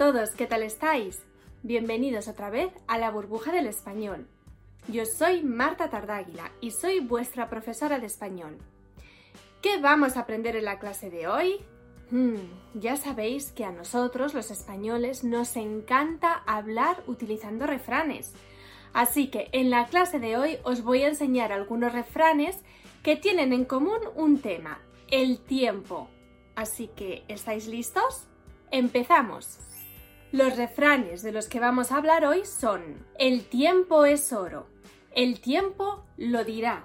Todos, ¿qué tal estáis? Bienvenidos otra vez a la burbuja del español. Yo soy Marta Tardáguila y soy vuestra profesora de español. ¿Qué vamos a aprender en la clase de hoy? Hmm, ya sabéis que a nosotros, los españoles, nos encanta hablar utilizando refranes. Así que en la clase de hoy os voy a enseñar algunos refranes que tienen en común un tema, el tiempo. Así que, ¿estáis listos? Empezamos. Los refranes de los que vamos a hablar hoy son El tiempo es oro, el tiempo lo dirá,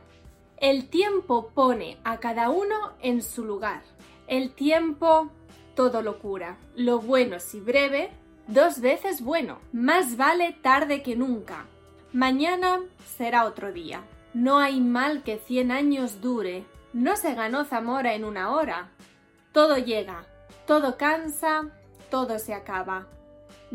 el tiempo pone a cada uno en su lugar, el tiempo todo lo cura, lo bueno si breve, dos veces bueno, más vale tarde que nunca, mañana será otro día, no hay mal que cien años dure, no se ganó Zamora en una hora, todo llega, todo cansa, todo se acaba.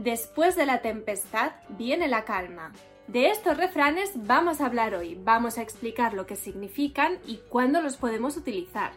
Después de la tempestad viene la calma. De estos refranes vamos a hablar hoy, vamos a explicar lo que significan y cuándo los podemos utilizar.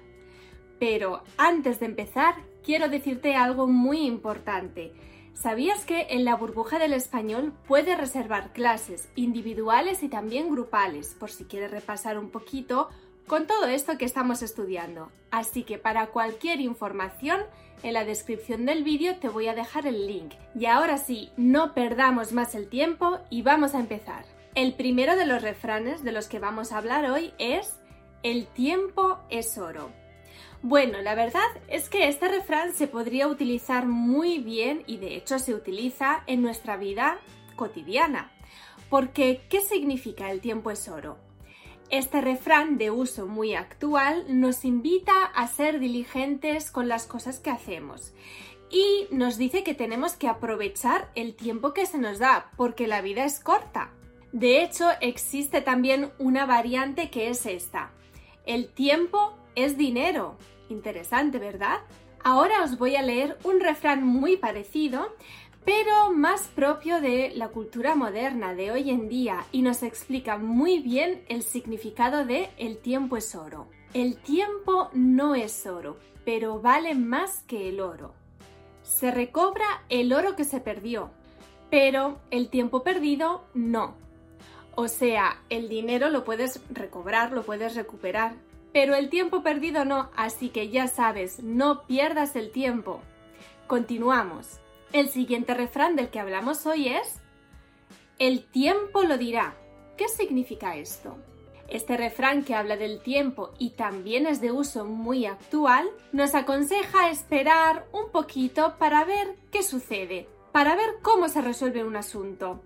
Pero antes de empezar, quiero decirte algo muy importante. ¿Sabías que en la burbuja del español puedes reservar clases individuales y también grupales, por si quieres repasar un poquito con todo esto que estamos estudiando. Así que para cualquier información, en la descripción del vídeo te voy a dejar el link. Y ahora sí, no perdamos más el tiempo y vamos a empezar. El primero de los refranes de los que vamos a hablar hoy es El tiempo es oro. Bueno, la verdad es que este refrán se podría utilizar muy bien y de hecho se utiliza en nuestra vida cotidiana. Porque, ¿qué significa el tiempo es oro? Este refrán de uso muy actual nos invita a ser diligentes con las cosas que hacemos y nos dice que tenemos que aprovechar el tiempo que se nos da porque la vida es corta. De hecho, existe también una variante que es esta. El tiempo es dinero. Interesante, ¿verdad? Ahora os voy a leer un refrán muy parecido, pero más propio de la cultura moderna de hoy en día y nos explica muy bien el significado de el tiempo es oro. El tiempo no es oro, pero vale más que el oro. Se recobra el oro que se perdió, pero el tiempo perdido no. O sea, el dinero lo puedes recobrar, lo puedes recuperar, pero el tiempo perdido no, así que ya sabes, no pierdas el tiempo. Continuamos. El siguiente refrán del que hablamos hoy es El tiempo lo dirá. ¿Qué significa esto? Este refrán que habla del tiempo y también es de uso muy actual, nos aconseja esperar un poquito para ver qué sucede, para ver cómo se resuelve un asunto.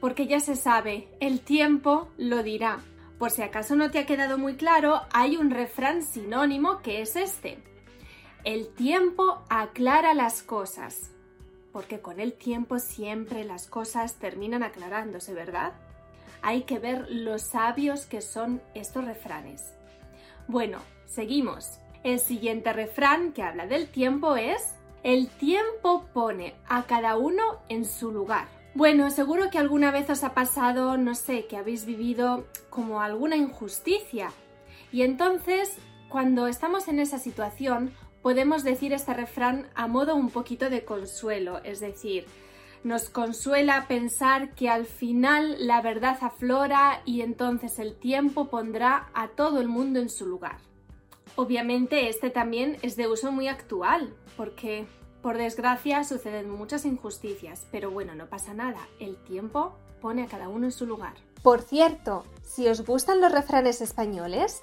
Porque ya se sabe, el tiempo lo dirá. Por si acaso no te ha quedado muy claro, hay un refrán sinónimo que es este. El tiempo aclara las cosas porque con el tiempo siempre las cosas terminan aclarándose, ¿verdad? Hay que ver lo sabios que son estos refranes. Bueno, seguimos. El siguiente refrán que habla del tiempo es El tiempo pone a cada uno en su lugar. Bueno, seguro que alguna vez os ha pasado, no sé, que habéis vivido como alguna injusticia. Y entonces, cuando estamos en esa situación, podemos decir este refrán a modo un poquito de consuelo, es decir, nos consuela pensar que al final la verdad aflora y entonces el tiempo pondrá a todo el mundo en su lugar. Obviamente este también es de uso muy actual, porque por desgracia suceden muchas injusticias, pero bueno, no pasa nada, el tiempo pone a cada uno en su lugar. Por cierto, si os gustan los refranes españoles,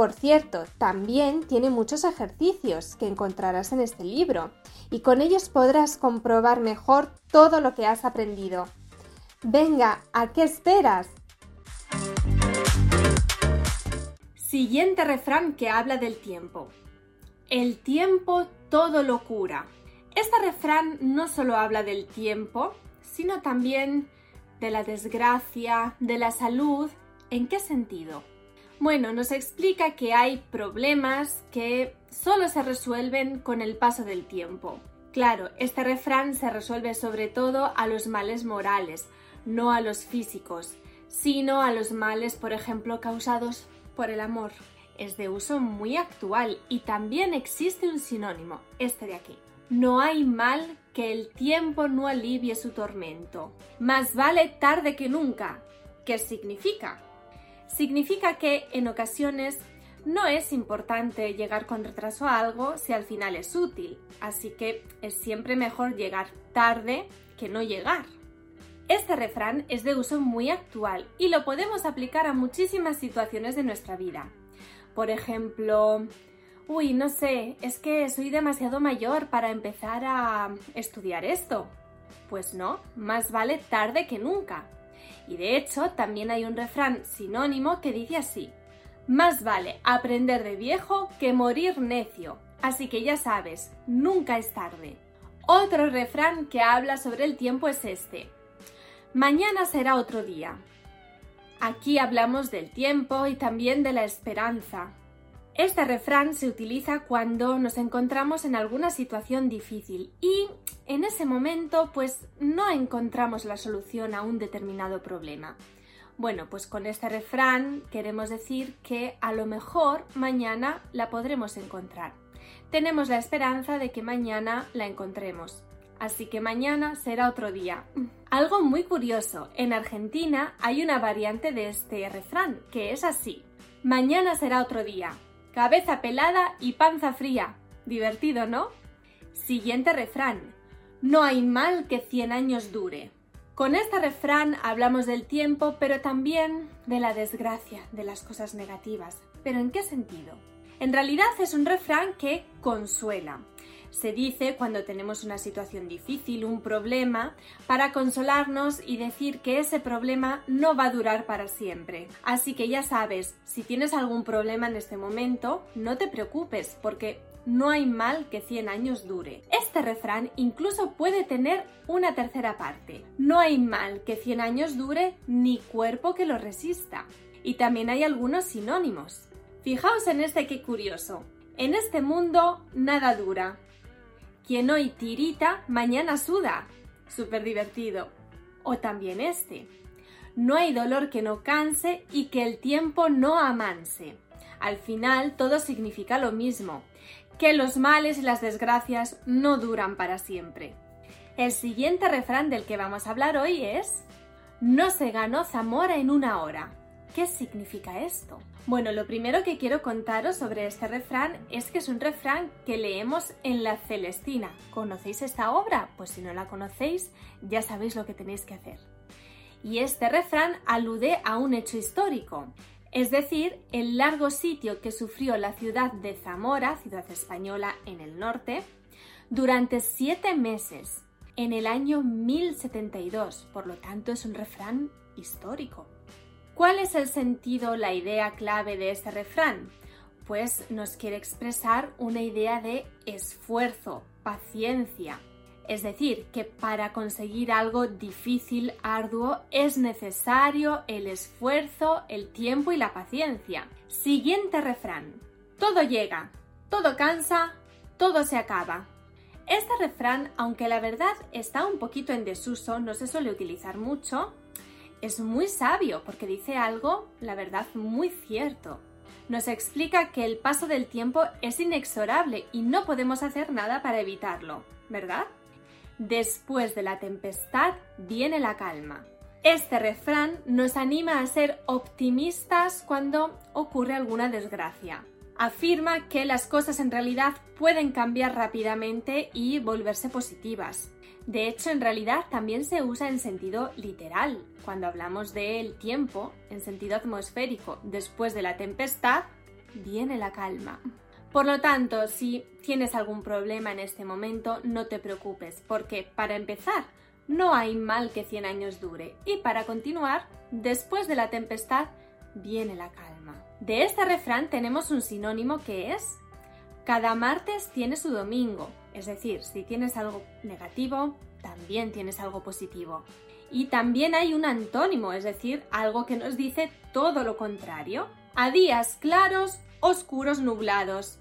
Por cierto, también tiene muchos ejercicios que encontrarás en este libro y con ellos podrás comprobar mejor todo lo que has aprendido. Venga, ¿a qué esperas? Siguiente refrán que habla del tiempo. El tiempo todo lo cura. Este refrán no solo habla del tiempo, sino también de la desgracia, de la salud. ¿En qué sentido? Bueno, nos explica que hay problemas que solo se resuelven con el paso del tiempo. Claro, este refrán se resuelve sobre todo a los males morales, no a los físicos, sino a los males, por ejemplo, causados por el amor. Es de uso muy actual y también existe un sinónimo, este de aquí. No hay mal que el tiempo no alivie su tormento. Más vale tarde que nunca. ¿Qué significa? Significa que en ocasiones no es importante llegar con retraso a algo si al final es útil, así que es siempre mejor llegar tarde que no llegar. Este refrán es de uso muy actual y lo podemos aplicar a muchísimas situaciones de nuestra vida. Por ejemplo, uy, no sé, es que soy demasiado mayor para empezar a estudiar esto. Pues no, más vale tarde que nunca. Y de hecho, también hay un refrán sinónimo que dice así, más vale aprender de viejo que morir necio. Así que ya sabes, nunca es tarde. Otro refrán que habla sobre el tiempo es este, Mañana será otro día. Aquí hablamos del tiempo y también de la esperanza. Este refrán se utiliza cuando nos encontramos en alguna situación difícil y en ese momento pues no encontramos la solución a un determinado problema. Bueno, pues con este refrán queremos decir que a lo mejor mañana la podremos encontrar. Tenemos la esperanza de que mañana la encontremos así que mañana será otro día. Algo muy curioso, en Argentina hay una variante de este refrán, que es así. Mañana será otro día. Cabeza pelada y panza fría. Divertido, ¿no? Siguiente refrán. No hay mal que 100 años dure. Con este refrán hablamos del tiempo, pero también de la desgracia, de las cosas negativas. ¿Pero en qué sentido? En realidad es un refrán que consuela se dice cuando tenemos una situación difícil, un problema, para consolarnos y decir que ese problema no va a durar para siempre. Así que ya sabes, si tienes algún problema en este momento, no te preocupes porque no hay mal que 100 años dure. Este refrán incluso puede tener una tercera parte. No hay mal que 100 años dure ni cuerpo que lo resista. Y también hay algunos sinónimos. Fijaos en este que curioso. En este mundo nada dura, quien hoy tirita, mañana suda. Súper divertido. O también este. No hay dolor que no canse y que el tiempo no amanse. Al final todo significa lo mismo, que los males y las desgracias no duran para siempre. El siguiente refrán del que vamos a hablar hoy es No se ganó Zamora en una hora. ¿Qué significa esto? Bueno, lo primero que quiero contaros sobre este refrán es que es un refrán que leemos en La Celestina. ¿Conocéis esta obra? Pues si no la conocéis, ya sabéis lo que tenéis que hacer. Y este refrán alude a un hecho histórico, es decir, el largo sitio que sufrió la ciudad de Zamora, ciudad española en el norte, durante siete meses, en el año 1072. Por lo tanto, es un refrán histórico. ¿Cuál es el sentido, la idea clave de este refrán? Pues nos quiere expresar una idea de esfuerzo, paciencia. Es decir, que para conseguir algo difícil, arduo, es necesario el esfuerzo, el tiempo y la paciencia. Siguiente refrán. Todo llega, todo cansa, todo se acaba. Este refrán, aunque la verdad está un poquito en desuso, no se suele utilizar mucho, es muy sabio porque dice algo, la verdad, muy cierto. Nos explica que el paso del tiempo es inexorable y no podemos hacer nada para evitarlo, ¿verdad? Después de la tempestad viene la calma. Este refrán nos anima a ser optimistas cuando ocurre alguna desgracia. Afirma que las cosas en realidad pueden cambiar rápidamente y volverse positivas. De hecho, en realidad también se usa en sentido literal. Cuando hablamos del tiempo, en sentido atmosférico, después de la tempestad, viene la calma. Por lo tanto, si tienes algún problema en este momento, no te preocupes, porque para empezar, no hay mal que 100 años dure. Y para continuar, después de la tempestad, viene la calma. De este refrán tenemos un sinónimo que es cada martes tiene su domingo, es decir, si tienes algo negativo, también tienes algo positivo. Y también hay un antónimo, es decir, algo que nos dice todo lo contrario. A días claros, oscuros nublados.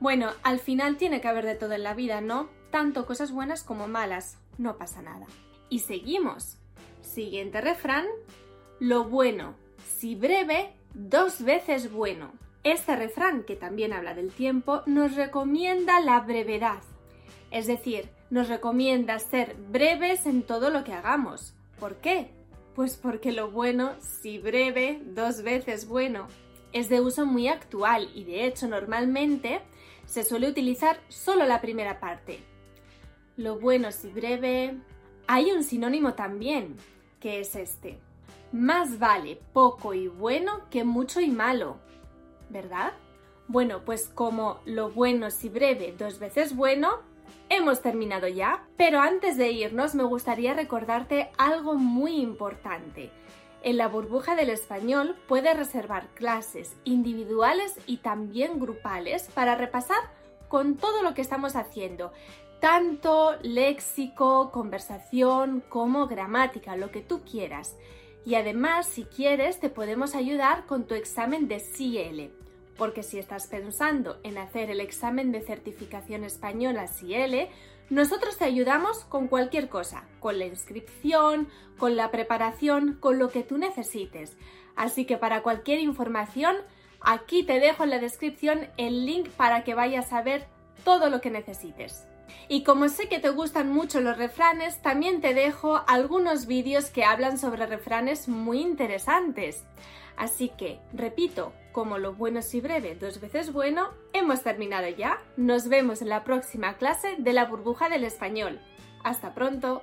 Bueno, al final tiene que haber de todo en la vida, ¿no? Tanto cosas buenas como malas. No pasa nada. Y seguimos. Siguiente refrán. Lo bueno, si breve, dos veces bueno. Este refrán, que también habla del tiempo, nos recomienda la brevedad. Es decir, nos recomienda ser breves en todo lo que hagamos. ¿Por qué? Pues porque lo bueno, si breve, dos veces bueno. Es de uso muy actual y de hecho normalmente se suele utilizar solo la primera parte. Lo bueno si breve. Hay un sinónimo también, que es este. Más vale poco y bueno que mucho y malo, ¿verdad? Bueno, pues como lo bueno si breve dos veces bueno, hemos terminado ya. Pero antes de irnos me gustaría recordarte algo muy importante. En la burbuja del español puedes reservar clases individuales y también grupales para repasar con todo lo que estamos haciendo, tanto léxico, conversación como gramática, lo que tú quieras. Y además, si quieres, te podemos ayudar con tu examen de CL, porque si estás pensando en hacer el examen de certificación española CL, nosotros te ayudamos con cualquier cosa, con la inscripción, con la preparación, con lo que tú necesites. Así que para cualquier información, aquí te dejo en la descripción el link para que vayas a ver todo lo que necesites. Y como sé que te gustan mucho los refranes, también te dejo algunos vídeos que hablan sobre refranes muy interesantes. Así que, repito, como lo bueno si breve, dos veces bueno, hemos terminado ya. Nos vemos en la próxima clase de la burbuja del español. Hasta pronto.